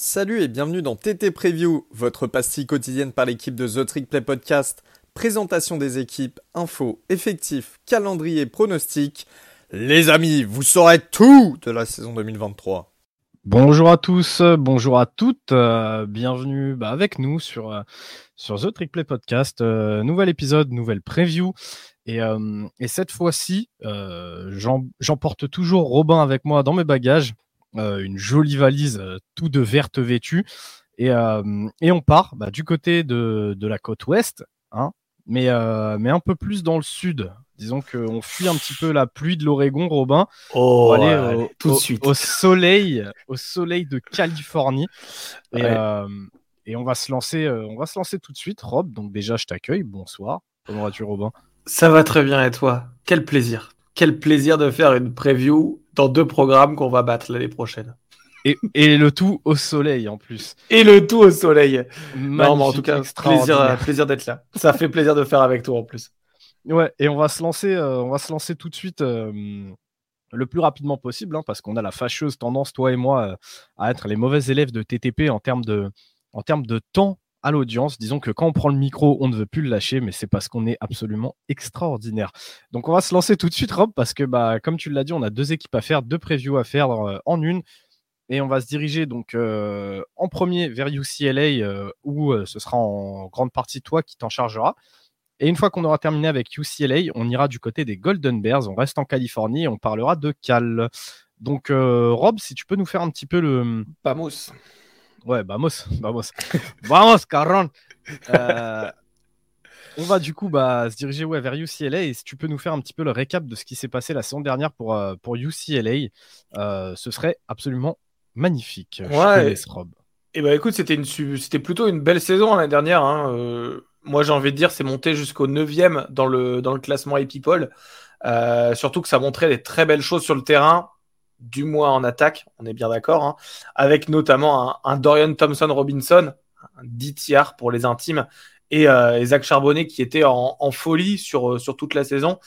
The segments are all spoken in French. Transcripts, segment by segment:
Salut et bienvenue dans TT Preview, votre pastille quotidienne par l'équipe de The Trick Play Podcast. Présentation des équipes, infos, effectifs, calendrier, pronostics. Les amis, vous saurez tout de la saison 2023. Bonjour à tous, bonjour à toutes, euh, bienvenue bah, avec nous sur, euh, sur The Trick Play Podcast. Euh, nouvel épisode, nouvelle preview. Et cette fois-ci, j'emporte toujours Robin avec moi dans mes bagages. Une jolie valise tout de verte vêtue. Et, et on part bah, du côté de, de, la côte ouest, hein, mais, mais un peu plus dans le sud. Disons qu'on fuit un petit peu la pluie de l'Oregon, Robin. Oh, aller au, tout de suite. Au soleil, au soleil de Californie. Et, et on va se lancer, on va se lancer tout de suite, Rob. Donc déjà, je t'accueille. Bonsoir. Comment vas-tu, Robin? Ça va très bien et toi? Quel plaisir. Quel plaisir de faire une preview dans deux programmes qu'on va battre l'année prochaine. Et, et, le tout au soleil en plus. Et le tout au soleil. non, mais en tout cas, plaisir, plaisir d'être là. Ça fait plaisir de faire avec toi en plus. Ouais, et on va se lancer, euh, on va se lancer tout de suite euh, le plus rapidement possible, hein, parce qu'on a la fâcheuse tendance, toi et moi, euh, à être les mauvais élèves de TTP en termes de, en termes de temps à l'audience. Disons que quand on prend le micro, on ne veut plus le lâcher, mais c'est parce qu'on est absolument extraordinaire. Donc on va se lancer tout de suite, Rob, parce que bah, comme tu l'as dit, on a deux équipes à faire, deux previews à faire euh, en une. Et on va se diriger donc euh, en premier vers UCLA, euh, où ce sera en grande partie toi qui t'en chargera. Et une fois qu'on aura terminé avec UCLA, on ira du côté des Golden Bears. On reste en Californie et on parlera de Cal. Donc, Rob, si tu peux nous faire un petit peu le. Pamos. Ouais, vamos, vamos. vamos, Caron. Euh, on va du coup bah, se diriger ouais, vers UCLA. Et si tu peux nous faire un petit peu le récap de ce qui s'est passé la saison dernière pour, euh, pour UCLA, euh, ce serait absolument magnifique. Ouais. Rob. Et eh bah écoute, c'était, une, c'était plutôt une belle saison l'année dernière. Hein. moi, j'ai envie de dire, c'est monté jusqu'au 9e dans le, dans le classement Epipol. surtout que ça montrait des très belles choses sur le terrain du moins en attaque, on est bien d'accord, hein, avec notamment un, Dorian Thompson Robinson, un 10 tiers pour les intimes, et, euh, Zach Charbonnet qui était en, folie sur, euh, sur toute la saison.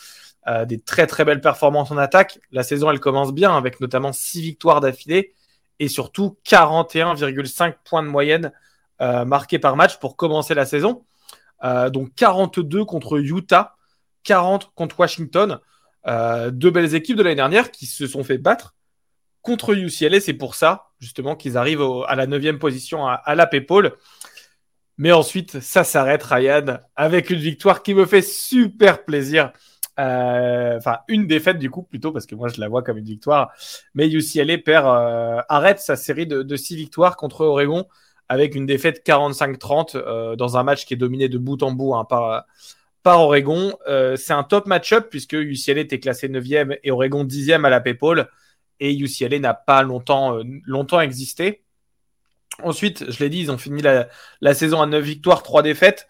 Euh, des très très belles performances en attaque. La saison elle commence bien avec notamment 6 victoires d'affilée et surtout 41,5 points de moyenne marqués par match pour commencer la saison. donc 42 contre Utah, 40 contre Washington. deux belles équipes de l'année dernière qui se sont fait battre contre UCLA. C'est pour ça, justement, qu'ils arrivent à la neuvième position à, la Paypal. Mais ensuite, ça s'arrête, Ryan, avec une victoire qui me fait super plaisir. Euh, enfin, une défaite du coup, plutôt, parce que moi, je la vois comme une victoire. Mais UCLA perd, euh, arrête sa série de, six victoires contre Oregon avec une défaite 45-30 euh, dans un match qui est dominé de bout en bout hein, par, par Oregon. c'est un top match-up puisque UCLA était classé 9e et Oregon 10e à la PayPal et UCLA n'a pas longtemps, euh, longtemps existé. Ensuite, je l'ai dit, ils ont fini la, saison à 9 victoires, 3 défaites.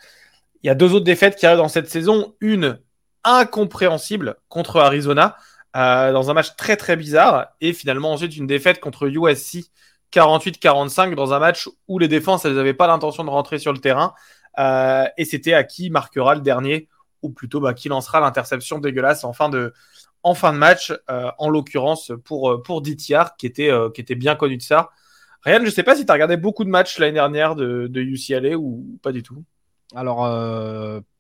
Il y a deux autres défaites qui arrivent dans cette saison. Une incompréhensible contre Arizona euh, dans un match très très bizarre. Et finalement ensuite une défaite contre USC 48-45 dans un match où les défenses elles n'avaient pas l'intention de rentrer sur le terrain. Euh, et c'était à qui marquera le dernier, ou plutôt bah, qui lancera l'interception dégueulasse en fin de, en fin de match, euh, en l'occurrence pour, euh, pour DTR, qui était, euh, qui était bien connu de ça. Ryan, je ne sais pas si tu as regardé beaucoup de matchs l'année dernière de, de, UCLA ou pas du tout. Alors,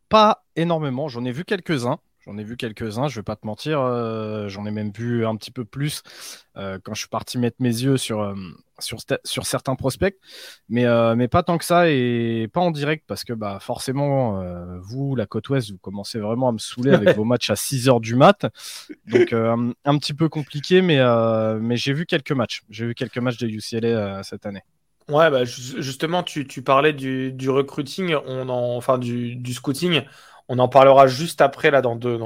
pas énormément, j'en ai vu quelques-uns. J'en ai vu quelques-uns, je vais pas te mentir. J'en ai même vu un petit peu plus quand je suis parti mettre mes yeux sur, sur, sur certains prospects, mais, euh, mais pas tant que ça et pas en direct parce que bah, forcément, euh, vous, la côte ouest, vous commencez vraiment à me saouler avec vos matchs à 6 heures du mat. Donc euh, un petit peu compliqué, mais, mais j'ai vu quelques matchs. J'ai vu quelques matchs de UCLA cette année. Ouais, bah, justement, tu, tu parlais du, du, recruiting, on en, enfin du, du, scouting. On en parlera juste après, là, dans deux,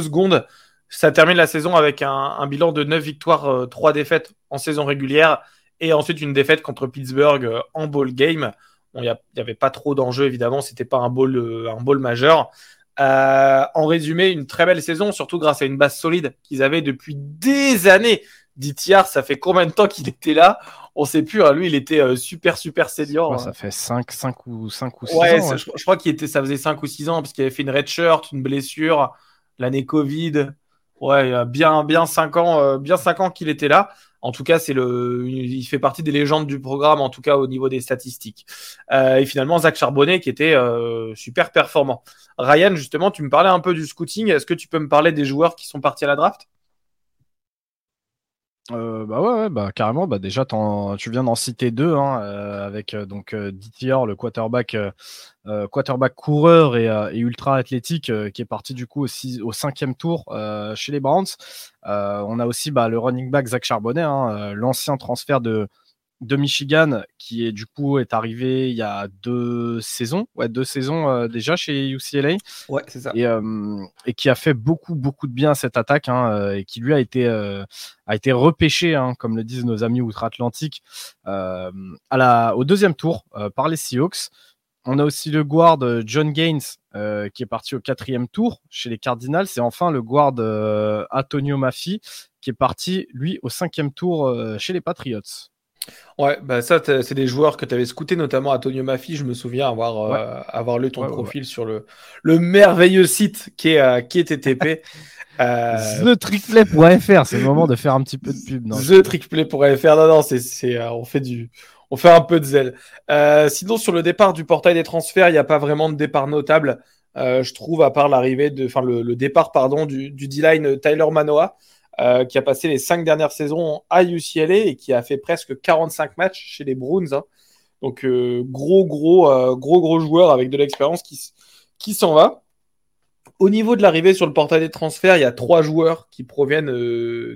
secondes. Ça termine la saison avec un, bilan de 9 victoires, 3 euh, défaites en saison régulière et ensuite une défaite contre Pittsburgh euh, en ball game. Il n'y avait pas trop d'enjeux évidemment, c'était pas un ball, euh, majeur. en résumé, une très belle saison, surtout grâce à une base solide qu'ils avaient depuis des années. Ditiar, ça fait combien de temps qu'il était là? On sait plus. Hein. Lui, il était super, super senior. Hein. Ça fait 5, 5 ou, 5 ou 6 ouais, ans. Je, je, crois qu'il était, ça faisait 5 ou 6 ans parce qu'il avait fait une red shirt, une blessure, l'année Covid. Ouais, bien, bien 5 ans, euh, bien cinq ans qu'il était là. En tout cas, c'est le, il fait partie des légendes du programme, en tout cas au niveau des statistiques. Euh, et finalement, Zach Charbonnet qui était euh, super performant. Ryan, justement, tu me parlais un peu du scouting. Est-ce que tu peux me parler des joueurs qui sont partis à la draft? Euh, bah ouais, bah carrément. Bah déjà, tu viens d'en citer deux, hein, euh, avec euh, donc DTR, le quarterback, quarterback coureur et, ultra athlétique, qui est parti du coup au, au cinquième tour chez les Browns. on a aussi bah, le running back Zach Charbonnet, hein, l'ancien transfert de de Michigan, qui est du coup est arrivé il y a deux saisons, ouais, deux saisons euh, déjà chez UCLA. Ouais, c'est ça. Et, euh, et, qui a fait beaucoup, beaucoup de bien à cette attaque, hein, euh, et qui lui a été, a été repêché, hein, comme le disent nos amis outre-Atlantique, à la, au deuxième tour par les Seahawks. On a aussi le guard John Gaines qui est parti au quatrième tour chez les Cardinals. Et enfin le guard Antonio Maffi qui est parti lui au cinquième tour chez les Patriots. Ouais, bah ça, c'est des joueurs que tu avais scoutés, notamment Antonio Maffi. Je me souviens avoir, euh, avoir lu ton profil sur le, le merveilleux site qui est, euh, qui est TTP. euh... TheTrickPlay.fr, c'est le moment de faire un petit peu de pub. TheTrickPlay.fr, non, non, c'est, euh, on fait du, on fait un peu de zèle. sinon, sur le départ du portail des transferts, il n'y a pas vraiment de départ notable. je trouve, à part l'arrivée de, enfin, le, le, départ, pardon, du, du D-line Tyler Manoa. Euh, qui a passé les cinq dernières saisons à UCLA et qui a fait presque 45 matchs chez les Browns. Hein. Donc euh, gros, gros, euh, gros, gros joueur avec de l'expérience qui, qui s'en va. Au niveau de l'arrivée sur le portail des transferts, il y a trois joueurs qui proviennent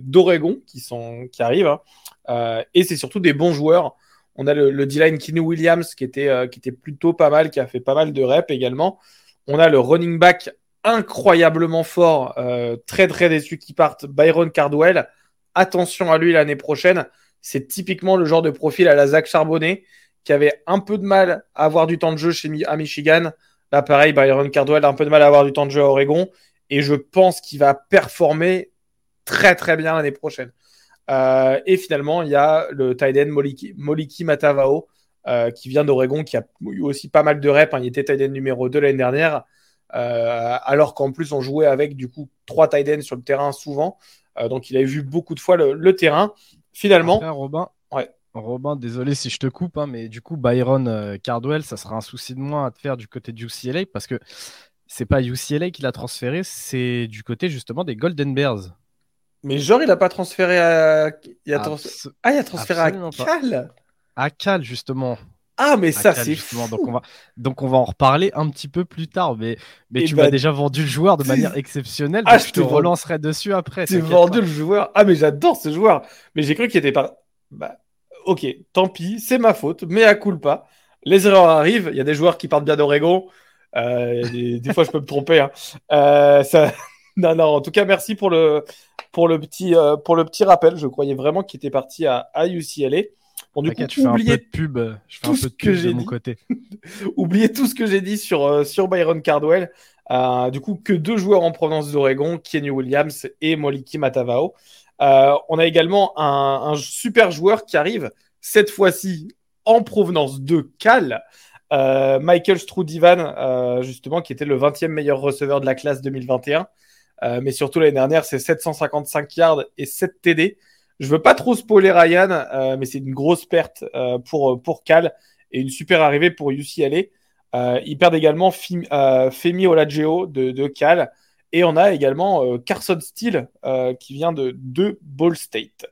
d'Oregon qui, qui arrivent. Hein. et c'est surtout des bons joueurs. On a le, D-line Kinney Williams qui était, qui était plutôt pas mal, qui a fait pas mal de reps également. On a le running back incroyablement fort, euh, très très déçu qu'il parte, Byron Cardwell. Attention à lui l'année prochaine. C'est typiquement le genre de profil à la Zach Charbonnet qui avait un peu de mal à avoir du temps de jeu chez, à Michigan. Là, pareil, Byron Cardwell a un peu de mal à avoir du temps de jeu à Oregon. Et je pense qu'il va performer très très bien l'année prochaine. Euh, et finalement, il y a le tight Moliki, Matavao euh, qui vient d'Oregon, qui a eu aussi pas mal de reps. Hein. Il était tight end numéro 2 l'année dernière. Euh, alors qu'en plus on jouait avec du coup trois tight ends sur le terrain souvent. Euh, donc il avait vu beaucoup de fois le, terrain. Finalement, Robin, ouais. Robin, désolé si je te coupe, hein, mais du coup Byron euh, Cardwell, ça sera un souci de moins à te faire du côté du UCLA parce que c'est pas UCLA qui l'a transféré, c'est du côté justement des Golden Bears. Mais genre, il a pas transféré à. Il a Ah, il a transféré à Cal À Cal, justement. Ah, mais ça, c'est. Donc on, va, donc, on va en reparler un petit peu plus tard. Mais, mais eh tu m'as bah, déjà vendu le joueur de manière exceptionnelle. Ah, je te relancerai dessus après. Tu vendu le joueur. Ah, mais j'adore ce joueur. Mais j'ai cru qu'il était pas. Bah, ok, tant pis, c'est ma faute. Mais à coup pas. Les erreurs arrivent. Il y a des joueurs qui partent bien d'Oregon. Euh, des, fois, je peux me tromper. Hein. Euh, ça... non, non, en tout cas, merci pour le, pour le, petit, euh, pour le petit rappel. Je croyais vraiment qu'il était parti à, à UCLA. Bon, du coup, je fais un peu de pub, je fais un peu de pub de mon côté. oubliez tout ce que j'ai dit sur, euh, sur Byron Cardwell. Euh, du coup, que deux joueurs en provenance d'Oregon, Kenny Williams et Moliki Matavao. Euh, on a également un, super joueur qui arrive, cette fois-ci en provenance de Cal. Michael Strudivan, justement, qui était le 20e meilleur receveur de la classe 2021. mais surtout l'année dernière, c'est 755 yards et 7 TD. Je veux pas trop spoiler Ryan, euh, mais c'est une grosse perte euh, pour, pour Cal et une super arrivée pour UCLA. Euh, ils perdent également Femi Olageo de, de, Cal. Et on a également Carson Steele qui vient de, de Ball State.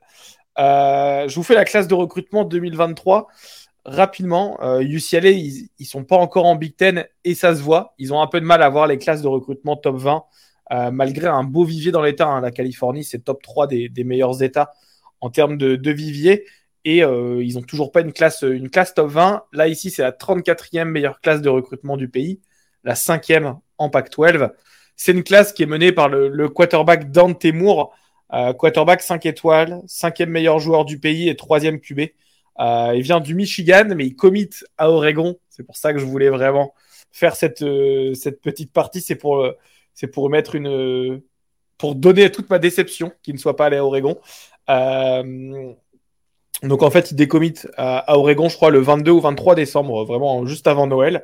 je vous fais la classe de recrutement 2023 rapidement. UCLA, ils, ils sont pas encore en Big Ten et ça se voit. Ils ont un peu de mal à voir les classes de recrutement top 20. malgré un beau vivier dans l'État, la Californie, c'est top 3 des, des meilleurs États en termes de, vivier. Et euh, ils n'ont toujours pas une classe, une classe top 20. Là, ici, c'est la 34e meilleure classe de recrutement du pays, la 5e en Pac-12. C'est une classe qui est menée par le, quarterback Dante Moore, euh, quarterback 5 étoiles, 5e meilleur joueur du pays et 3e QB. Euh, il vient du Michigan, mais il commit à Oregon. C'est pour ça que je voulais vraiment faire cette, cette petite partie. C'est pour, pour mettre une, pour donner toute ma déception qu'il ne soit pas allé à Oregon. Euh, donc en fait, il décommit à, Oregon, je crois, le 22 ou 23 décembre, vraiment juste avant Noël.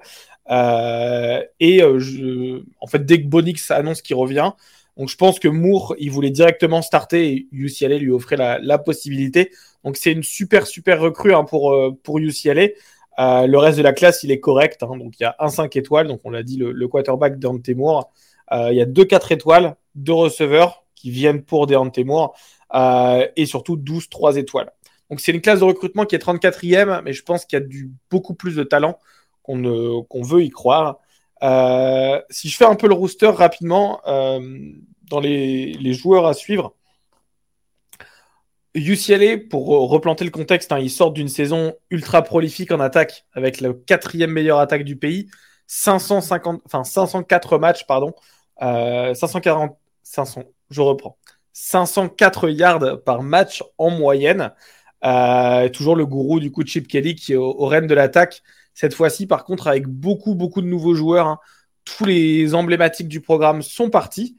Euh, et euh, en fait, dès que Bonix annonce qu'il revient, Donc je pense que Moore, il voulait directement starter et UCLA lui offrait la, possibilité. Donc c'est une super super recrue hein, pour, pour UCLA. Le reste de la classe, il est correct. Hein. donc il y a un 5 étoiles, donc on l'a dit, le, quarterback Deontay Moore. il y a deux 4 étoiles, deux receveurs qui viennent pour Deontay Moore et surtout 12 3 étoiles. Donc c'est une classe de recrutement qui est 34e, mais je pense qu'il y a du, beaucoup plus de talent qu'on veut y croire. Euh, si je fais un peu le rooster rapidement, euh, dans les, joueurs à suivre, UCLA, pour replanter le contexte, hein, ils sortent d'une saison ultra prolifique en attaque, avec la quatrième meilleure attaque du pays, 550, enfin 504 matchs, pardon, 540, euh, 500, je reprends, 504 yards par match en moyenne. toujours le gourou du coup Chip Kelly qui est au, au de l'attaque cette fois-ci, par contre, avec beaucoup, beaucoup de nouveaux joueurs. Hein. Tous les emblématiques du programme sont partis.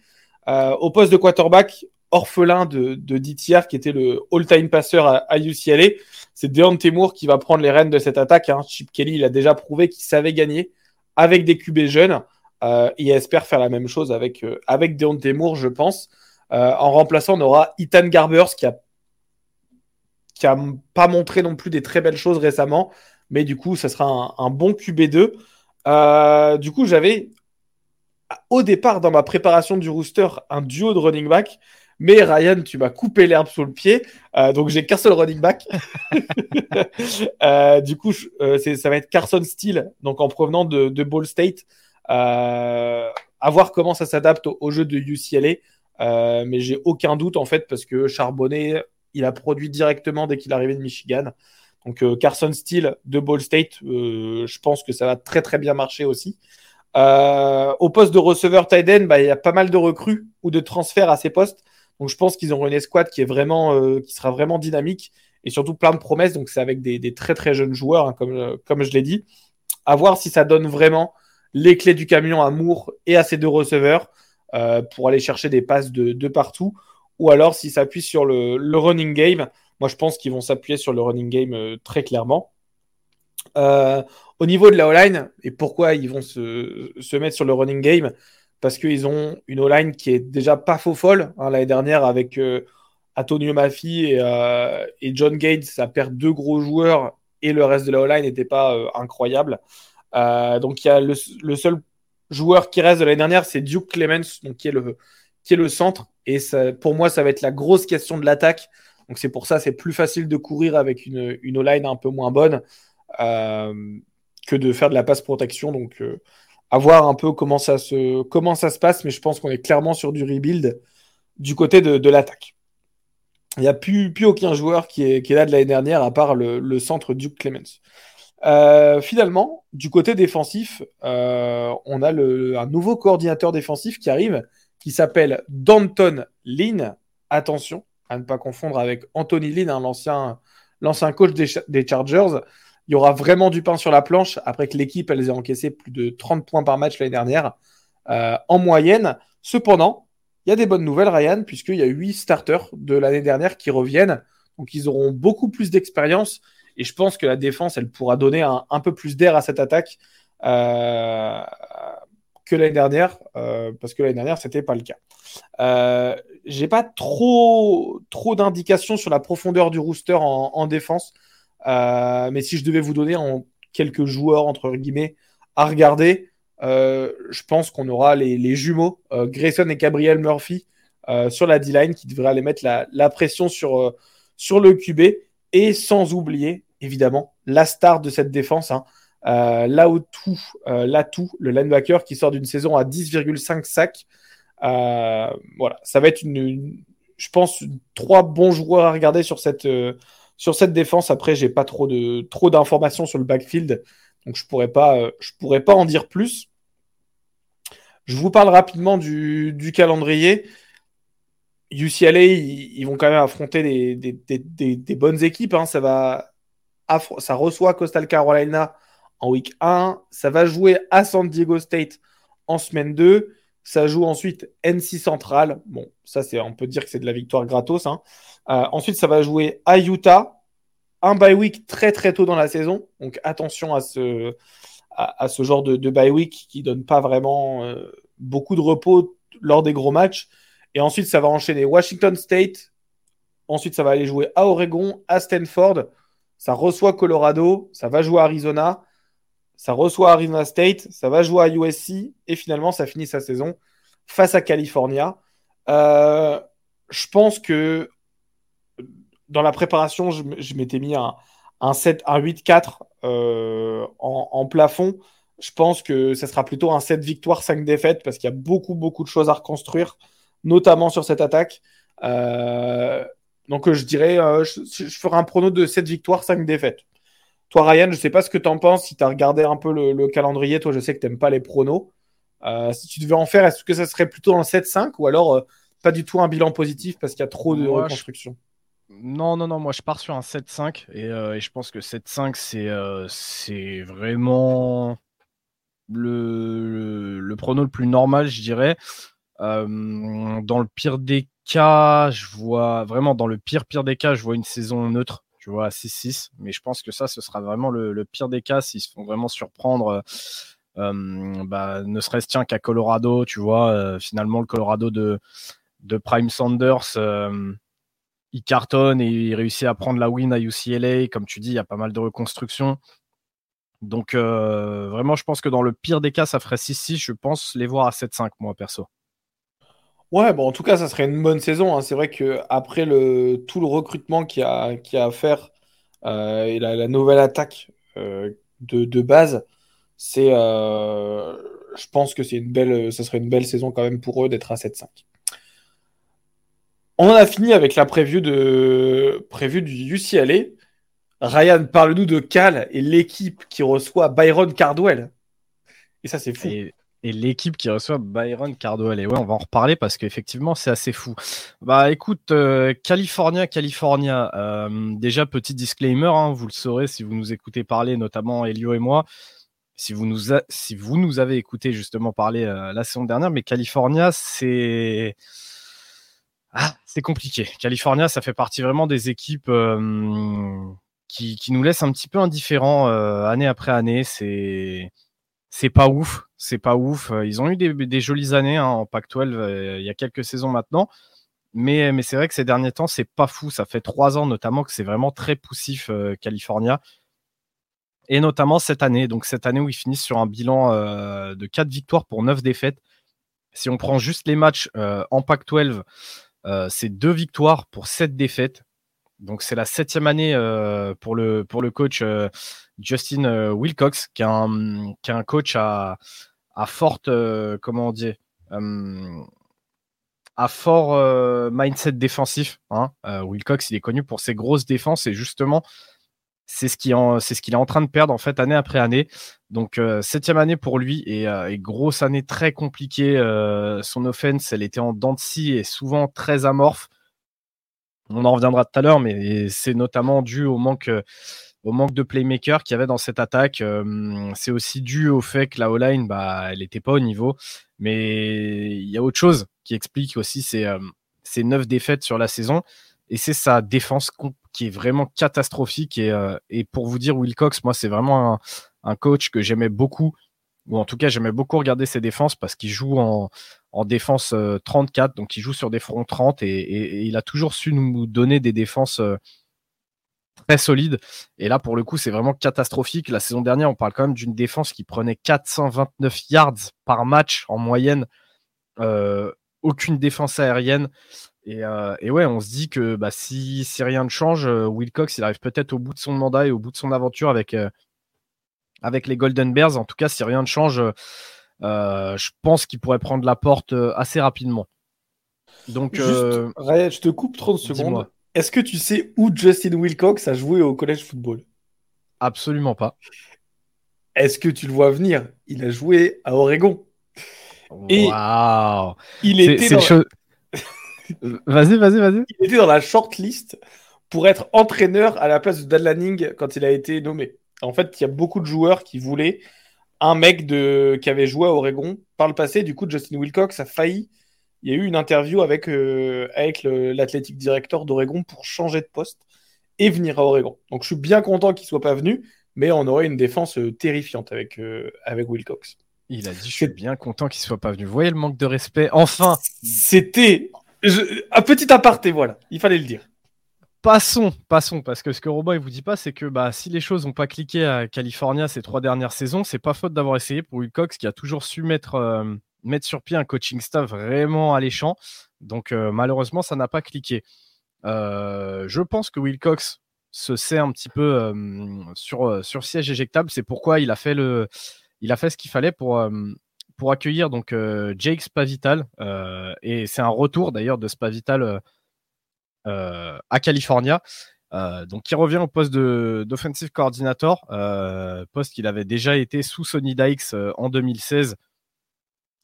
Euh, au poste de quarterback, orphelin de, de DTR, qui était le all-time passeur à, UCLA, c'est Deontay Moore qui va prendre les rênes de cette attaque. Hein. Chip Kelly, il a déjà prouvé qu'il savait gagner avec des QB jeunes. Euh, il espère faire la même chose avec, euh, avec je pense. Euh, en remplaçant, on aura Ethan Garbers qui a qui a pas montré non plus des très belles choses récemment, mais du coup, ça sera un, bon QB2. Euh, du coup, j'avais au départ dans ma préparation du rooster un duo de running back. Mais Ryan, tu m'as coupé l'herbe sous le pied, euh, donc j'ai qu'un seul running back. Euh, du coup, ça va être Carson Steele, donc en provenant de, Ball State. à voir comment ça s'adapte au, jeu de UCLA. Mais j'ai aucun doute en fait parce que Charbonnet, il a produit directement dès qu'il est arrivé de Michigan. Donc euh, Carson Steele de Ball State, euh, je pense que ça va très très bien marcher aussi. Euh, au poste de receveur tight bah, il y a pas mal de recrues ou de transferts à ces postes. Donc je pense qu'ils auront une escouade qui sera vraiment dynamique et surtout plein de promesses. Donc c'est avec des, très très jeunes joueurs, hein, comme, comme je l'ai dit. À voir si ça donne vraiment les clés du camion à Moore et à ses deux receveurs pour aller chercher des passes de, partout, ou alors si ça appuie sur le, le running game. Moi, je pense qu'ils vont s'appuyer sur le running game euh, très clairement. Euh, au niveau de la O-line, et pourquoi ils vont se, mettre sur le running game? Parce qu'ils ont une O-line qui est déjà pas faux folle. Hein, l'année dernière, avec euh, Antonio Maffi et, John Gates, ça perd deux gros joueurs et le reste de la O-line n'était pas incroyable. donc, il y a le, seul joueur qui reste de l'année dernière, c'est Duke Clemens, donc, qui, est le, qui est le centre. Et pour moi, ça va être la grosse question de l'attaque. Donc c'est pour ça c'est plus facile de courir avec une, une O-line un peu moins bonne euh, que de faire de la passe protection. Donc euh, à voir un peu comment ça se, comment ça se passe, mais je pense qu'on est clairement sur du rebuild du côté de, l'attaque. Il n'y a plus, aucun joueur qui est, là de l'année dernière, à part le, centre Duke Clemens. Euh, finalement, du côté défensif, on a un nouveau coordinateur défensif qui arrive, qui s'appelle Danton Lynn. Attention, à ne pas confondre avec Anthony Lynn, hein, l'ancien coach des, Chargers. Il y aura vraiment du pain sur la planche après que l'équipe ait encaissé plus de 30 points par match l'année dernière euh, en moyenne. Cependant, il y a des bonnes nouvelles, Ryan, puisqu'il y a 8 starters de l'année dernière qui reviennent. Donc ils auront beaucoup plus d'expérience et je pense que la défense, elle pourra donner un, peu plus d'air à cette attaque euh, que l'année dernière, euh, parce que l'année dernière, ce n'était pas le cas. Euh, j'ai pas trop, trop d'indications sur la profondeur du rooster en, défense. Euh, mais si je devais vous donner en quelques joueurs, entre guillemets, à regarder, euh, je pense qu'on aura les, jumeaux, Grayson et Gabriel Murphy, sur la D-line, qui devraient aller mettre la, pression sur, sur le QB. Et sans oublier, évidemment, la star de cette défense, hein, là tout, le linebacker qui sort d'une saison à 10,5 sacs. Euh, voilà, ça va être une, je pense, trois bons joueurs à regarder sur cette, euh, sur cette défense. Après, j'ai pas trop de trop d'informations sur le backfield, donc je pourrais pas, euh, je pourrais pas en dire plus. Je vous parle rapidement du, calendrier. UCLA, ils, vont quand même affronter des, bonnes équipes. Hein. Ça, reçoit Coastal Carolina en week 1. Ça va jouer à San Diego State en semaine 2. Ça joue ensuite NC Central. Bon, ça, on peut dire que c'est de la victoire gratos. Hein. Euh, ensuite, ça va jouer à Utah. Un bye week très très tôt dans la saison. Donc attention à ce, à, ce genre de, de bye week qui donne pas vraiment euh, beaucoup de repos lors des gros matchs. Et ensuite, ça va enchaîner Washington State. Ensuite, ça va aller jouer à Oregon, à Stanford. Ça reçoit Colorado. Ça va jouer à Arizona. Ça reçoit Arizona State. Ça va jouer à USC. Et finalement, ça finit sa saison face à California. Euh, je pense que dans la préparation, je, m'étais mis un, un 7, un 8-4 euh, en, plafond. Je pense que ce sera plutôt un 7 victoires, 5 défaites, parce qu'il y a beaucoup, beaucoup de choses à reconstruire, notamment sur cette attaque. Euh, donc je dirais, euh, je, ferai un prono de 7 victoires, 5 défaites. Toi, Ryan, je ne sais pas ce que tu en penses, si tu as regardé un peu le, calendrier. Toi, je sais que tu n'aimes pas les pronos. si tu devais en faire, est-ce que ça serait plutôt un 7-5 ou alors pas du tout un bilan positif parce qu'il y a trop de reconstruction? Non, non, non, moi je pars sur un 7-5 euh, et, je pense que 7-5 c'est euh, c'est vraiment le, le, prono le plus normal, je dirais. Euh, dans le pire des cas, je vois vraiment dans le pire pire des cas, je vois une saison neutre, tu vois, à 6-6. Mais je pense que ça, ce sera vraiment le, pire des cas s'ils se font vraiment surprendre. bah, ne serait-ce tiens qu'à Colorado, tu vois, finalement le Colorado de Prime Sanders il cartonne et il réussit à prendre la win à UCLA. Comme tu dis, il y a pas mal de reconstruction. Donc, euh, vraiment, je pense que dans le pire des cas, ça ferait 6-6. Je pense les voir à 7-5, moi, perso. Ouais, bon, en tout cas, ça serait une bonne saison. Hein. C'est vrai qu'après tout le recrutement qu'il y, a, à faire euh, et la, nouvelle attaque euh, de, base, c'est, je pense que c'est une belle, ça serait une belle saison quand même pour eux d'être à 7-5. On a fini avec la preview, de... du UCLA. Ryan, parle-nous de Cal et l'équipe qui reçoit Byron Cardwell. Et ça, c'est fou. Et, l'équipe qui reçoit Byron Cardwell. Et ouais, on va en reparler parce qu'effectivement, c'est assez fou. Bah écoute, euh, California, California. Euh, déjà, petit disclaimer, hein, vous le saurez si vous nous écoutez parler, notamment Elio et moi. Si vous nous, si vous nous avez écouté justement parler euh, la saison dernière, mais California, c'est ah, c'est compliqué. California, ça fait partie vraiment des équipes euh, qui, nous laissent un petit peu indifférents euh, année après année. C'est c'est pas ouf, c'est pas ouf. Ils ont eu des, jolies années hein, en Pac-12 euh, il y a quelques saisons maintenant, mais, mais c'est vrai que ces derniers temps, c'est pas fou. Ça fait trois ans notamment que c'est vraiment très poussif California. Et notamment cette année, donc cette année où ils finissent sur un bilan de 4 victoires pour 9 défaites. Si on prend juste les matchs en Pac-12, euh, c'est deux victoires pour sept défaites. Donc c'est la septième année euh, pour, le, coach euh, Justin Wilcox, qui est un, coach à, à forte, comment on dit, à fort mindset défensif. Hein. Wilcox, il est connu pour ses grosses défenses et justement, c'est ce qu'il ce est en train de perdre en fait année après année. Donc euh, septième année pour lui et, euh, grosse année très compliquée. Euh, son offense, elle était en dents de scie et souvent très amorphe. On en reviendra tout à l'heure, mais c'est notamment dû au manque de playmaker qu'il y avait dans cette attaque. c'est aussi dû au fait que la O-line, bah, elle n'était pas au niveau. Mais il y a autre chose qui explique aussi ces, ces neuf défaites sur la saison. Et c'est sa défense qui est vraiment catastrophique. Et, euh, et pour vous dire, Wilcox, moi, c'est vraiment un, coach que j'aimais beaucoup, ou en tout cas, j'aimais beaucoup regarder ses défenses parce qu'il joue en, en défense 34, euh, donc il joue sur des fronts 30 et, il a toujours su nous donner des défenses euh, très solides. Et là, pour le coup, c'est vraiment catastrophique. La saison dernière, on parle quand même d'une défense qui prenait 429 yards par match en moyenne. aucune défense aérienne. Euh, et, ouais, on se dit que bah, si, si, rien ne change, euh, Wilcox, il arrive peut-être au bout de son mandat et au bout de son aventure avec, euh, avec les Golden Bears. En tout cas, si rien ne change, je pense qu'il pourrait prendre la porte assez rapidement. Donc, Juste, je te coupe 30 secondes. Est-ce que tu sais où Justin Wilcox a joué au collège football? Absolument pas. Est-ce que tu le vois venir? Il a joué à Oregon. Et wow. il était dans... Vas-y, vas-y, vas-y. Il était dans la shortlist pour être entraîneur à la place de Dan Lanning quand il a été nommé. En fait, il y a beaucoup de joueurs qui voulaient un mec de... qui avait joué à Oregon par le passé. Du coup, Justin Wilcox a failli. Il y a eu une interview avec, euh, avec l'athlétique directeur d'Oregon pour changer de poste et venir à Oregon. Donc, je suis bien content qu'il soit pas venu, mais on aurait une défense euh, terrifiante avec, euh, avec Wilcox. Il a dit Je suis bien content qu'il soit pas venu. Vous voyez le manque de respect Enfin C'était Un petit aparté, voilà, il fallait le dire. Passons, passons, parce que ce que Robin il vous dit pas, c'est que bah, si les choses n'ont pas cliqué à California ces trois dernières saisons, c'est pas faute d'avoir essayé pour Wilcox qui a toujours su mettre, euh, mettre sur pied un coaching staff vraiment alléchant. Donc euh, malheureusement, ça n'a pas cliqué. Euh, je pense que Wilcox se sait un petit peu sur, sur siège éjectable. C'est pourquoi il a fait, le, il a fait ce qu'il fallait pour, pour accueillir donc, Jake Spavital. et c'est un retour d'ailleurs de Spavital euh, à California. Euh, donc, il revient au poste d'offensive coordinator, euh, poste qu'il avait déjà été sous Sonny Dykes en 2016,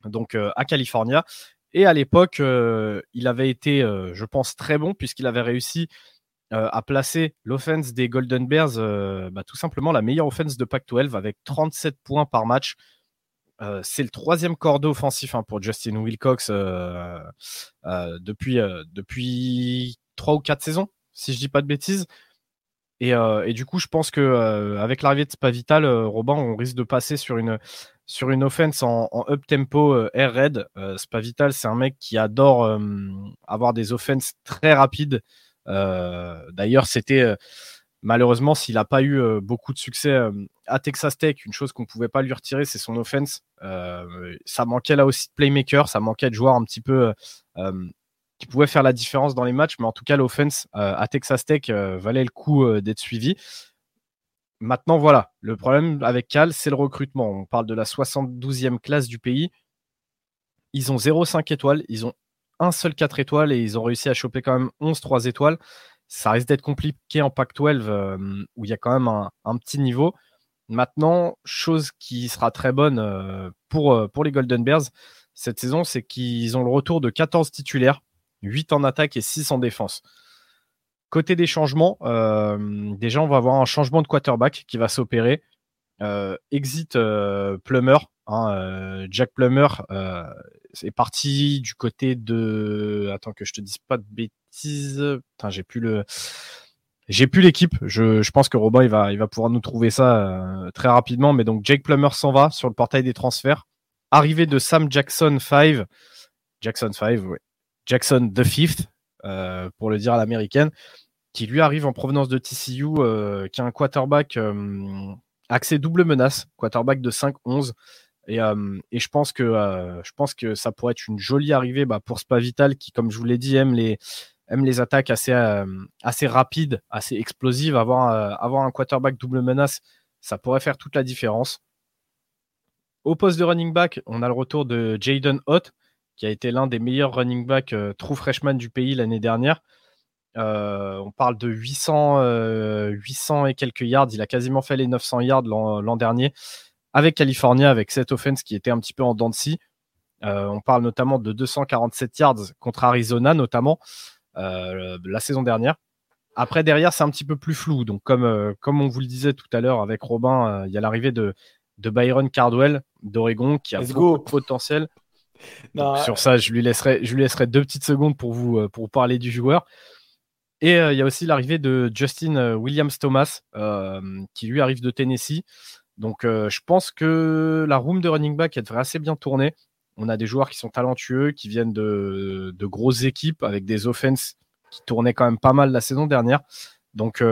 donc à California. Et à l'époque, il avait été, je pense, très bon puisqu'il avait réussi à placer l'offense des Golden Bears, bah, tout simplement la meilleure offense de Pac-12 avec 37 points par match. C'est le troisième cordeau offensif hein, pour Justin Wilcox depuis, depuis trois ou quatre saisons, si je dis pas de bêtises. Et, euh, du coup, je pense que euh, avec l'arrivée de Spavital, euh, Robin, on risque de passer sur une sur une offense en, up tempo air raid. Spavital, c'est un mec qui adore avoir des offenses très rapides. D'ailleurs, c'était malheureusement s'il n'a pas eu beaucoup de succès à Texas Tech, une chose qu'on ne pouvait pas lui retirer, c'est son offense. ça manquait là aussi de playmaker, ça manquait de joueurs un petit peu qui pouvait faire la différence dans les matchs, mais en tout cas, l'offense euh, à Texas Tech euh, valait le coup euh, d'être suivi. Maintenant, voilà, le problème avec Cal, c'est le recrutement. On parle de la 72e classe du pays. Ils ont 0,5 étoiles, ils ont un seul 4 étoiles et ils ont réussi à choper quand même 11 3 étoiles. Ça risque d'être compliqué en Pac-12 où il y a quand même un, petit niveau. Maintenant, chose qui sera très bonne pour, pour les Golden Bears cette saison, c'est qu'ils ont le retour de 14 titulaires 8 en attaque et 6 en défense. Côté des changements, euh, déjà on va avoir un changement de quarterback qui va s'opérer. Euh, exit euh, Plummer, hein, Jack Plummer est parti du côté de. Attends que je te dise pas de bêtises. Putain, j'ai plus le. J'ai plus l'équipe. Je, pense que Robin il va, il va pouvoir nous trouver ça très rapidement. Mais donc Jake Plummer s'en va sur le portail des transferts. Arrivée de Sam Jackson 5. Jackson 5, oui. Jackson the Fifth, euh, pour le dire à l'américaine, qui lui arrive en provenance de TCU, euh, qui a un quarterback euh, axé double menace, quarterback de 5-11. Et, je, pense que, je pense que ça pourrait être une jolie arrivée bah, pour Spavital, qui, comme je vous l'ai dit, aime les, aime les attaques assez, assez rapides, assez explosives. Avoir, avoir un quarterback double menace, ça pourrait faire toute la différence. Au poste de running back, on a le retour de Jaden Ott, qui a été l'un des meilleurs running back euh, true freshman du pays l'année dernière. Euh, on parle de 800, 800 euh, et quelques yards. Il a quasiment fait les 900 yards l'an dernier avec California, avec cette offense qui était un petit peu en dents on parle notamment de 247 yards contre Arizona, notamment la saison dernière. Après, derrière, c'est un petit peu plus flou. Donc, comme, comme on vous le disait tout à l'heure avec Robin, il y a l'arrivée de, de Byron Cardwell d'Oregon qui a beaucoup de potentiel sur ça, je lui, laisserai, je lui laisserai deux petites secondes pour vous, euh, pour parler du joueur. Et euh, il y a aussi l'arrivée de Justin euh, Williams Thomas, qui lui arrive de Tennessee. Donc je pense que la room de running back elle devrait assez bien tourner. On a des joueurs qui sont talentueux, qui viennent de, grosses équipes avec des offenses qui tournaient quand même pas mal la saison dernière. Donc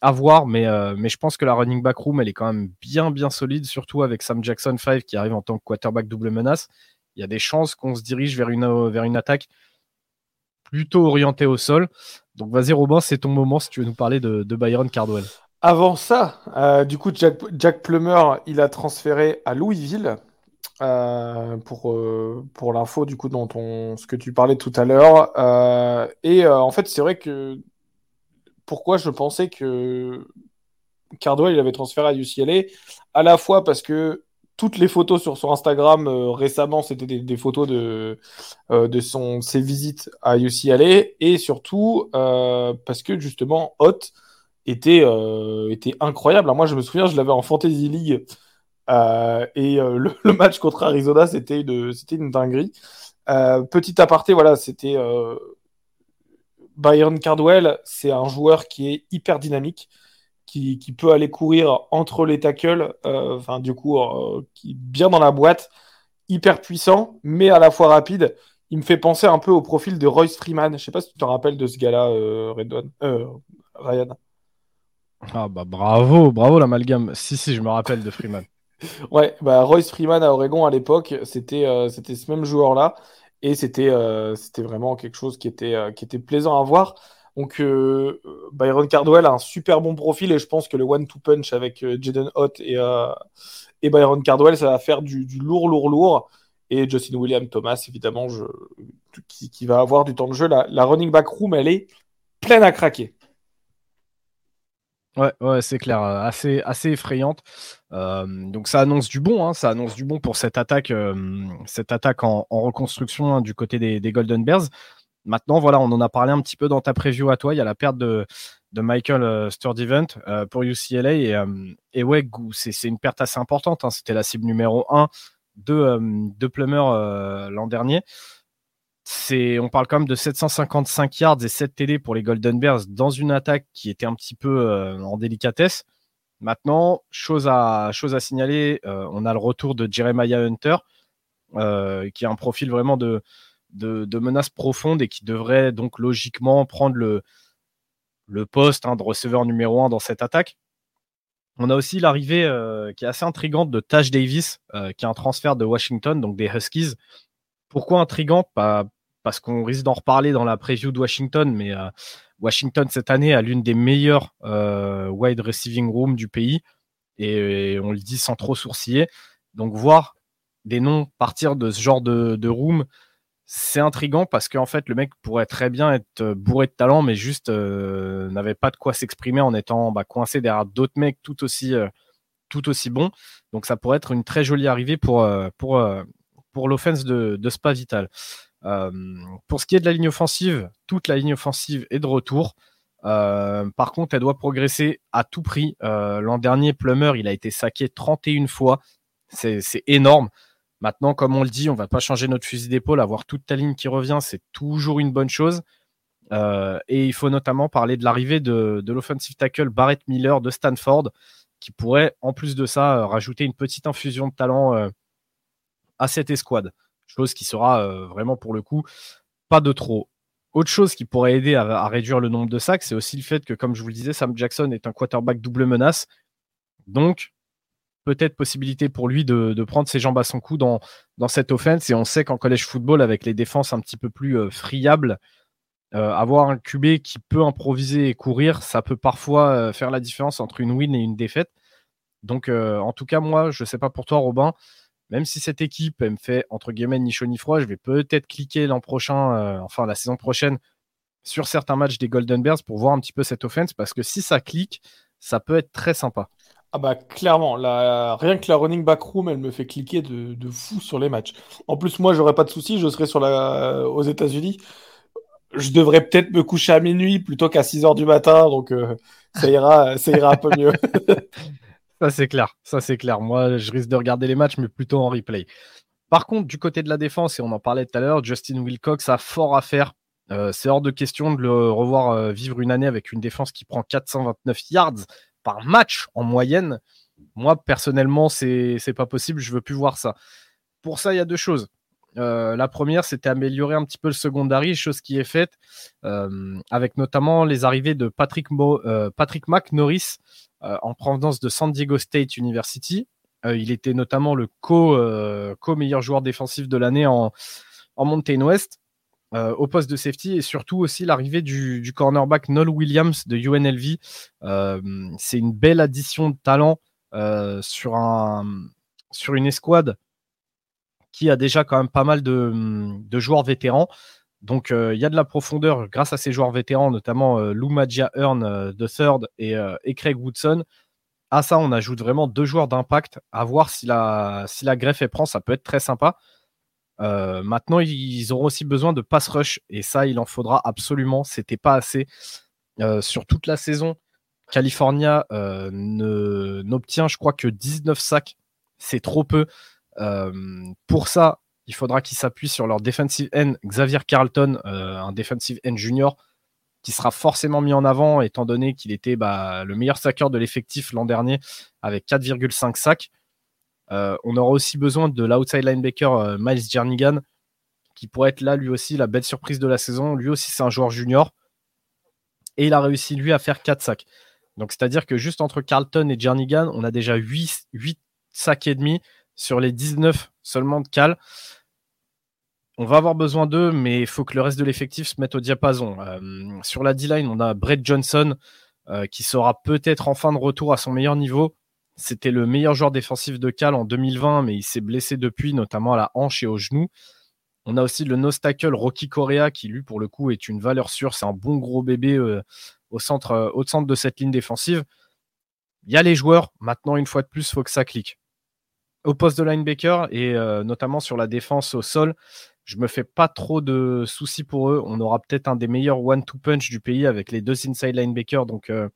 à voir, mais, mais je pense que la running back room elle est quand même bien bien solide, surtout avec Sam Jackson 5 qui arrive en tant que quarterback double menace il y a des chances qu'on se dirige vers une, attaque plutôt orientée au sol. Donc vas-y Robin, c'est ton moment si tu veux nous parler de, Byron Cardwell. Avant ça, euh, du coup, Jack, Plummer, il a transféré à Louisville. Euh, pour, euh, pour l'info du coup dont on, ce que tu parlais tout à l'heure et en fait c'est vrai que pourquoi je pensais que Cardwell il avait transféré à UCLA à la fois parce que toutes les photos sur son Instagram euh, récemment, c'était des, photos de, euh, de son, ses visites à UCLA et surtout euh, parce que justement, Hot était, était incroyable. moi, je me souviens, je l'avais en Fantasy League et le, match contre Arizona, c'était une, dinguerie. petit aparté, voilà, c'était Byron Cardwell, c'est un joueur qui est hyper dynamique qui, peut aller courir entre les tackles, euh, enfin du coup, euh, qui bien dans la boîte, hyper puissant, mais à la fois rapide. il me fait penser un peu au profil de Royce Freeman. Je sais pas si tu te rappelles de ce gars-là, euh, euh, Ryan. Ah bah bravo, bravo l'amalgame. Si, si, je me rappelle de Freeman. ouais, bah Royce Freeman à Oregon à l'époque, c'était euh, c'était ce même joueur-là. Et c'était c'était vraiment quelque chose qui était, qui était plaisant à voir. Donc Byron Cardwell a un super bon profil et je pense que le one-two punch avec Jaden Hott et, et Byron Cardwell, ça va faire du, lourd, lourd, lourd et Justin William Thomas, évidemment, je, qui, va avoir du temps de jeu. La, running back room, elle est pleine à craquer. Ouais, ouais c'est clair, euh, assez, assez effrayante. Euh, donc ça annonce du bon, hein, ça annonce du bon pour cette attaque, euh, cette attaque en, reconstruction hein, du côté des, Golden Bears. Maintenant, voilà, on en a parlé un petit peu dans ta preview à toi. Il y a la perte de, de Michael Sturdivant pour UCLA et, et ouais, c'est une perte assez importante. Hein. C'était la cible numéro 1 deux, euh, deux euh, l'an dernier. C'est, on parle quand même de 755 yards et 7 TD pour les Golden Bears dans une attaque qui était un petit peu euh, en délicatesse. Maintenant, chose à, signaler, on a le retour de Jeremiah Hunter, qui a un profil vraiment de, menace profonde et qui devrait donc logiquement prendre le, poste hein, de receveur numéro 1 dans cette attaque. On a aussi l'arrivée euh, qui est assez intrigante de Taj Davis, euh, qui est un transfert de Washington, donc des Huskies. Pourquoi intrigant Parce qu'on risque d'en reparler dans la preview de Washington, mais euh, Washington cette année a l'une des meilleures wide receiving room du pays, et, on le dit sans trop sourciller. Donc voir des noms partir de ce genre de, room, c'est intrigant parce qu'en fait, le mec pourrait très bien être euh, bourré de talent, mais juste euh, n'avait pas de quoi s'exprimer en étant bah, coincé derrière d'autres mecs tout aussi, euh, bons. Donc, ça pourrait être une très jolie arrivée pour, l'offense de Spa Vital. Pour ce qui est de la ligne offensive, toute la ligne offensive est de retour. par contre, elle doit progresser à tout prix. L'an dernier, Plummer, il a été saqué 31 fois. C'est énorme. Maintenant, comme on le dit, on va pas changer notre fusil d'épaule. Avoir toute ta ligne qui revient, c'est toujours une bonne chose. Euh, et il faut notamment parler de l'arrivée de, l'offensive tackle Barrett Miller de Stanford, qui pourrait, en plus de ça, euh, rajouter une petite infusion de talent euh, à cette escouade. Chose qui sera vraiment, pour le coup, pas de trop. Autre chose qui pourrait aider à, réduire le nombre de sacs, c'est aussi le fait que, comme je vous le disais, Sam Jackson est un quarterback double menace. Donc, peut-être possibilité pour lui de, prendre ses jambes à son cou dans, cette offense. Et on sait qu'en collège football, avec les défenses un petit peu plus euh, friables, euh, avoir un QB qui peut improviser et courir, ça peut parfois euh, faire la différence entre une win et une défaite. Donc, en tout cas, moi, je ne sais pas pour toi, Robin, même si cette équipe elle me fait entre guillemets ni chaud ni froid, je vais peut-être cliquer l'an prochain, enfin la saison prochaine, sur certains matchs des Golden Bears pour voir un petit peu cette offense parce que si ça clique, ça peut être très sympa. Ah bah clairement, rien que la running back room, elle me fait cliquer de, fou sur les matchs. En plus, moi, j'aurais pas de soucis, je serai sur la, aux États-Unis. Je devrais peut-être me coucher à minuit plutôt qu'à 6 heures du matin, donc euh, ça ira, ça ira un peu mieux. ça c'est clair, ça c'est clair. Moi, je risque de regarder les matchs, mais plutôt en replay. Par contre, du côté de la défense, et on en parlait tout à l'heure, Justin Wilcox a fort à faire. Euh, c'est hors de question de le revoir euh, vivre une année avec une défense qui prend 429 yards par match en moyenne. Moi, personnellement, c'est pas possible. Je veux plus voir ça. Pour ça, il y a deux choses. Euh, la première, c'était améliorer un petit peu le secondary, chose qui est faite avec notamment les arrivées de Patrick, Patrick McNorris en provenance de San Diego State University. il était notamment le co-meilleur joueur défensif de l'année en, en Mountain West. Euh, au poste de safety et surtout aussi l'arrivée du, cornerback Noel Williams de UNLV. Euh, c'est une belle addition de talent euh, sur une escouade qui a déjà quand même pas mal de, joueurs vétérans. Donc il y a de la profondeur grâce à ces joueurs vétérans, notamment Lou Magia Earn de Third et, et, Craig Woodson. À ça, on ajoute vraiment deux joueurs d'impact. À voir si la, greffe est prend, ça peut être très sympa. Euh, maintenant, ils auront aussi besoin de pass rush et ça, il en faudra absolument. C'était pas assez euh, sur toute la saison. California euh, n'obtient, je crois, que 19 sacs. C'est trop peu. pour ça, il faudra qu'ils s'appuient sur leur defensive end, Xavier Carlton, un defensive end junior, qui sera forcément mis en avant étant donné qu'il était bah, le meilleur sacker de l'effectif l'an dernier avec 4,5 sacs. Euh, on aura aussi besoin de l'outside linebacker euh, Miles Jernigan, qui pourrait être là lui aussi la belle surprise de la saison. Lui aussi, c'est un joueur junior. Et il a réussi, lui, à faire 4 sacs. Donc, c'est-à-dire que juste entre Carlton et Jernigan, on a déjà 8, 8 sacs et demi sur les 19 seulement de Cal. On va avoir besoin d'eux, mais il faut que le reste de l'effectif se mette au diapason. Euh, sur la D-line, on a Brett Johnson euh, qui sera peut-être enfin de retour à son meilleur niveau. C'était le meilleur joueur défensif de Cal en 2020, mais il s'est blessé depuis, notamment à la hanche et au genou. On a aussi le nose tackle Rocky Correa qui, lui, pour le coup, est une valeur sûre. C'est un bon gros bébé euh, au, centre, au centre de cette ligne défensive. Il y a les joueurs. Maintenant, une fois de plus, il faut que ça clique. Au poste de linebacker et notamment sur la défense au sol, je me fais pas trop de soucis pour eux. On aura peut-être un des meilleurs one-two punch du pays avec les deux inside linebackers. Donc euh,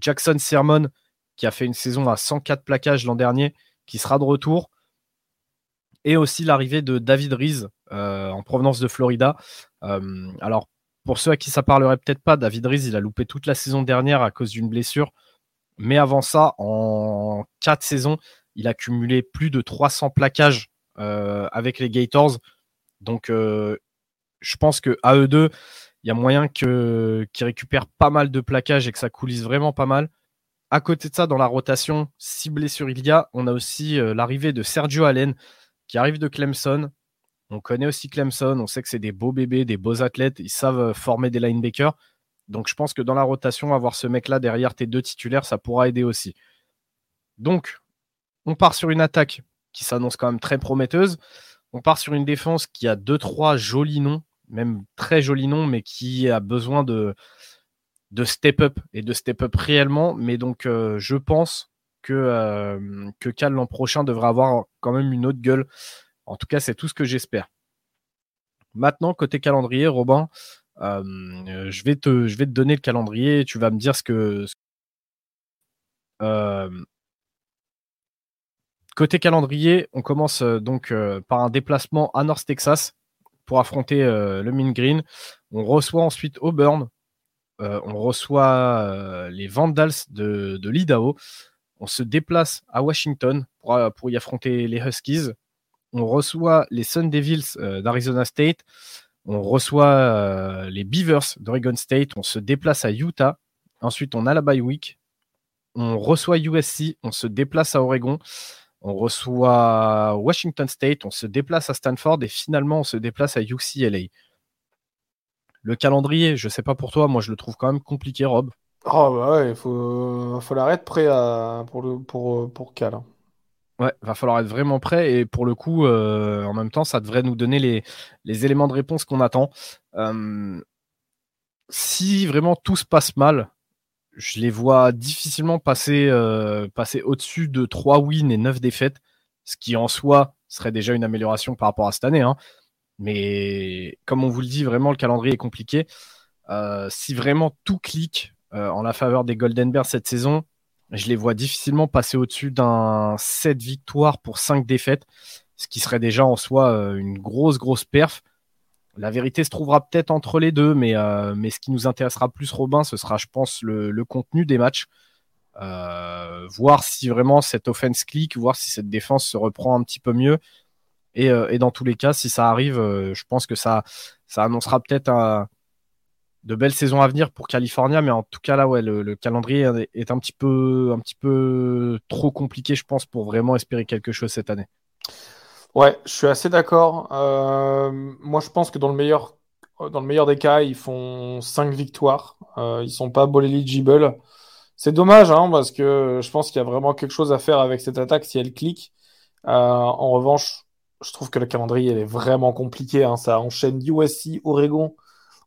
Jackson Sermon, qui a fait une saison à 104 plaquages l'an dernier, qui sera de retour. Et aussi l'arrivée de David Reese euh, en provenance de Florida. Euh, alors, pour ceux à qui ça parlerait peut-être pas, David Reese, il a loupé toute la saison dernière à cause d'une blessure. Mais avant ça, en quatre saisons, il a cumulé plus de 300 plaquages avec les Gators. Donc, euh, je pense que à eux deux, il y a moyen qu'ils récupèrent pas mal de plaquages et que ça coulisse vraiment pas mal. À côté de ça, dans la rotation, si blessure il y a, on a aussi euh, l'arrivée de Sergio Allen qui arrive de Clemson. On connaît aussi Clemson, on sait que c'est des beaux bébés, des beaux athlètes, ils savent euh, former des linebackers. Donc je pense que dans la rotation, avoir ce mec-là derrière tes deux titulaires, ça pourra aider aussi. Donc, on part sur une attaque qui s'annonce quand même très prometteuse. On part sur une défense qui a deux, trois jolis noms, même très jolis noms, mais qui a besoin de, step up et de step up réellement. Mais donc, euh, je pense que, euh, que Cal l'an prochain devrait avoir quand même une autre gueule. En tout cas, c'est tout ce que j'espère. Maintenant, côté calendrier, Robin, euh, je, vais te, je vais te donner le calendrier tu vas me dire ce que. Côté calendrier, on commence euh, donc euh, par un déplacement à North Texas pour affronter euh, le Min Green. On reçoit ensuite Auburn. on reçoit les Vandals de, de l'Idaho. On se déplace à Washington pour, pour, y affronter les Huskies. On reçoit les Sun Devils d'Arizona State. On reçoit les Beavers d'Oregon State. On se déplace à Utah. Ensuite, on a la bye week. On reçoit USC. On se déplace à Oregon on reçoit Washington State, on se déplace à Stanford et finalement on se déplace à UCLA. Le calendrier, je sais pas pour toi, moi je le trouve quand même compliqué, Rob. Oh bah ouais, il faut, faut l'arrêter prêt à, pour, le, pour, pour Cal. Hein. Ouais, va falloir être vraiment prêt et pour le coup, euh, en même temps, ça devrait nous donner les, les éléments de réponse qu'on attend. Euh, si vraiment tout se passe mal, je les vois difficilement passer, euh, passer au-dessus de 3 wins et 9 défaites, ce qui en soi serait déjà une amélioration par rapport à cette année. Hein. Mais comme on vous le dit, vraiment, le calendrier est compliqué. Euh, si vraiment tout clique euh, en la faveur des Golden Bears cette saison, je les vois difficilement passer au-dessus d'un 7 victoires pour 5 défaites, ce qui serait déjà en soi une grosse, grosse perf. La vérité se trouvera peut-être entre les deux, mais, euh, mais ce qui nous intéressera plus, Robin, ce sera, je pense, le, contenu des matchs. Euh, voir si vraiment cette offense clique, voir si cette défense se reprend un petit peu mieux. Et, euh, dans tous les cas, si ça arrive, je pense que ça, annoncera peut-être de belles saisons à venir pour California, mais en tout cas là, ouais, le, calendrier est un petit peu trop compliqué, je pense, pour vraiment espérer quelque chose cette année. Ouais, je suis assez d'accord. Euh, moi, je pense que dans le meilleur, dans le meilleur des cas, ils font 5 victoires. Euh, ils sont pas ball eligible. C'est dommage, hein, parce que je pense qu'il y a vraiment quelque chose à faire avec cette attaque si elle clique. Euh, en revanche, je trouve que le calendrier est vraiment compliqué. Hein. Ça enchaîne USC, Oregon,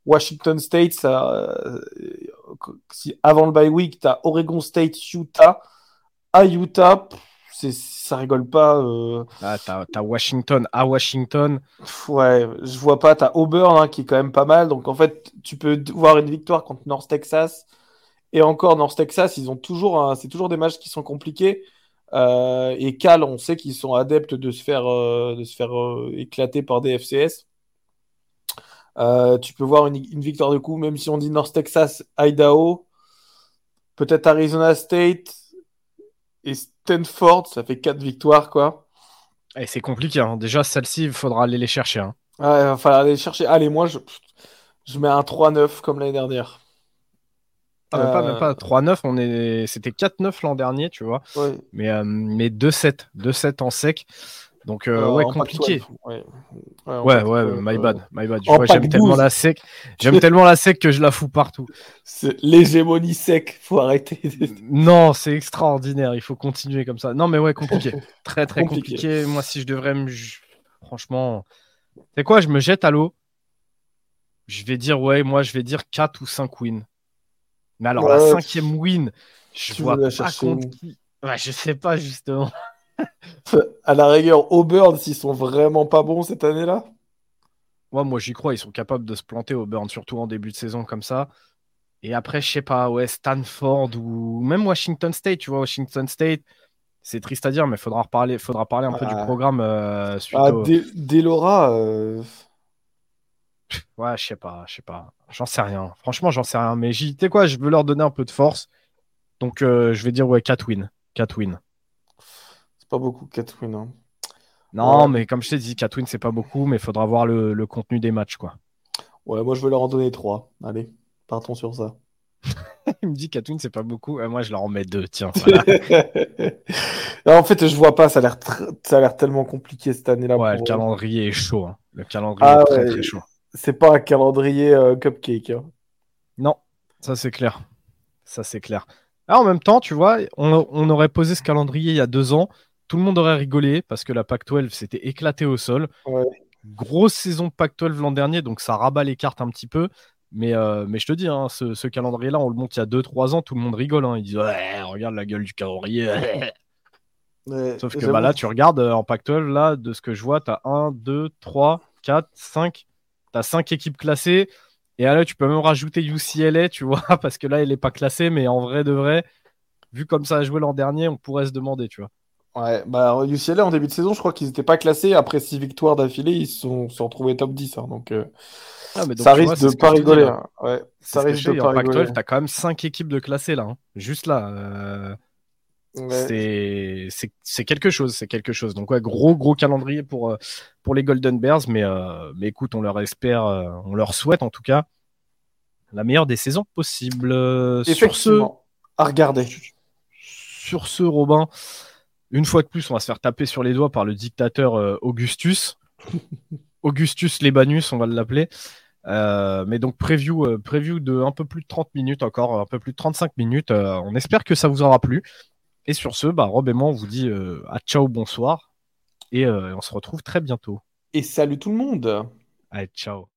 Washington State. Euh, si avant le bye week, tu as Oregon State, Utah. À Utah, ça rigole pas. Euh... Ah, t'as, Washington à Washington. Ouais, je vois pas. T'as Auburn hein, qui est quand même pas mal. Donc en fait, tu peux voir une victoire contre North Texas. Et encore, North Texas, ils ont toujours, c'est toujours des matchs qui sont compliqués. Euh, et Cal, on sait qu'ils sont adeptes de se faire, euh, de se faire euh, éclater par des FCS. tu peux voir une, une, victoire de coup, même si on dit North Texas, Idaho, peut-être Arizona State et Stanford, ça fait 4 victoires, quoi. Et c'est compliqué. Hein. Déjà, celle-ci, il faudra aller les chercher. Hein. Ouais, il va falloir aller chercher. Allez, moi, je, je mets un 3-9 comme l'année dernière. Ah, même pas, même Euh, pas 3-9, on est... c'était 4-9 l'an dernier, tu vois. ouais. Mais, euh, mais 2-7, 2-7 en sec. Donc, euh, Euh, ouais, compliqué. Pac-12, Ouais, Ouais, en Ouais, Pac-12, ouais, my euh, bad, my bad. J'aime tellement 12. la sec. J'aime tellement la sec que je la fous partout. L'hégémonie sec, faut arrêter. Non, c'est extraordinaire. Il faut continuer comme ça. Non, mais ouais, compliqué. Très, très Compliqué. compliqué. Moi, si je devrais me. Franchement. C'est quoi Je me jette à l'eau? Je vais dire, ouais, moi, je vais dire 4 ou 5 wins. Mais alors, la cinquième win, je vois pas contre qui. Ouais, je sais pas, justement. À la rigueur, Auburn, s'ils sont vraiment pas bons cette année-là? Ouais, moi, j'y crois. Ils sont capables de se planter au burn, surtout en début de saison comme ça. Et après, je sais pas, ouais, Stanford ou même Washington State, tu vois, Washington State. C'est triste à dire, mais faudra reparler, faudra parler un peu du Ah. programme euh, suite Ah, au- Dé- Delora, euh, Ouais, je sais pas, je sais pas. J'en sais rien. Franchement, j'en sais rien. Mais j'y- tu sais quoi, je veux leur donner un peu de force. Donc, euh, je vais dire, ouais, 4 wins. 4 wins. C'est pas beaucoup, 4 wins. hein. Non, Ouais. mais comme je t'ai dit, 4 wins, c'est pas beaucoup, mais il faudra voir le, le contenu des matchs, quoi. Ouais, moi je vais leur en donner 3. Allez, partons sur ça. Il me dit 4 wins, c'est pas beaucoup. Et moi, je leur en mets 2, tiens. voilà. Non, en fait, je vois pas, ça a l'air tr- ça a l'air tellement compliqué cette année-là. ouais, pour le calendrier est chaud. hein. Le calendrier Ah est très, ouais. très chaud. C'est pas un calendrier euh, cupcake. hein. Non, ça, c'est clair. Ça, c'est clair. Ah, en même temps, tu vois, on, on aurait posé ce calendrier il y a deux ans. Tout le monde aurait rigolé parce que la Pac-12 s'était éclatée au sol. Ouais. Grosse saison Pac-12 l'an dernier, donc ça rabat les cartes un petit peu. Mais, euh, mais je te dis, hein, ce, ce calendrier-là, on le monte il y a 2-3 ans, tout le monde rigole. hein. Ils disent Ouais, regarde la gueule du calendrier. Ouais, Sauf que bah, là, tu regardes euh, en Pac-12, là, de ce que je vois, tu as 1, 2, 3, 4, 5. Tu as 5 équipes classées. Et là, tu peux même rajouter UCLA, tu vois, parce que là, elle n'est pas classée, mais en vrai de vrai, vu comme ça a joué l'an dernier, on pourrait se demander, tu vois. Ouais, bah UCLA en début de saison, je crois qu'ils étaient pas classés. Après 6 victoires d'affilée, ils se sont, sont retrouvés top 10. hein, donc, euh, Ah, mais donc, ça risque vois, de pas dis, rigoler. là. hein. Ouais, ça risque de pas en Pac-12, rigoler. tu as quand même 5 équipes de classées là. hein. Juste là. euh, Ouais. c'est- quelque chose, c'est quelque chose. Donc ouais, gros gros calendrier pour, euh, pour les Golden Bears, mais, euh, mais écoute, on leur espère, on leur souhaite en tout cas la meilleure des saisons possibles. Sur ce, à regarder. sur ce, Robin, une fois de plus, on va se faire taper sur les doigts par le dictateur euh, Augustus. Augustus Lebanus, on va l'appeler. Euh, mais donc preview, euh, preview de un peu plus de 30 minutes encore, un peu plus de 35 minutes. Euh, on espère que ça vous aura plu. Et sur ce, bah, Rob et moi, on vous dit euh, à ciao, bonsoir. Et euh, on se retrouve très bientôt. Et salut tout le monde. Allez, ciao.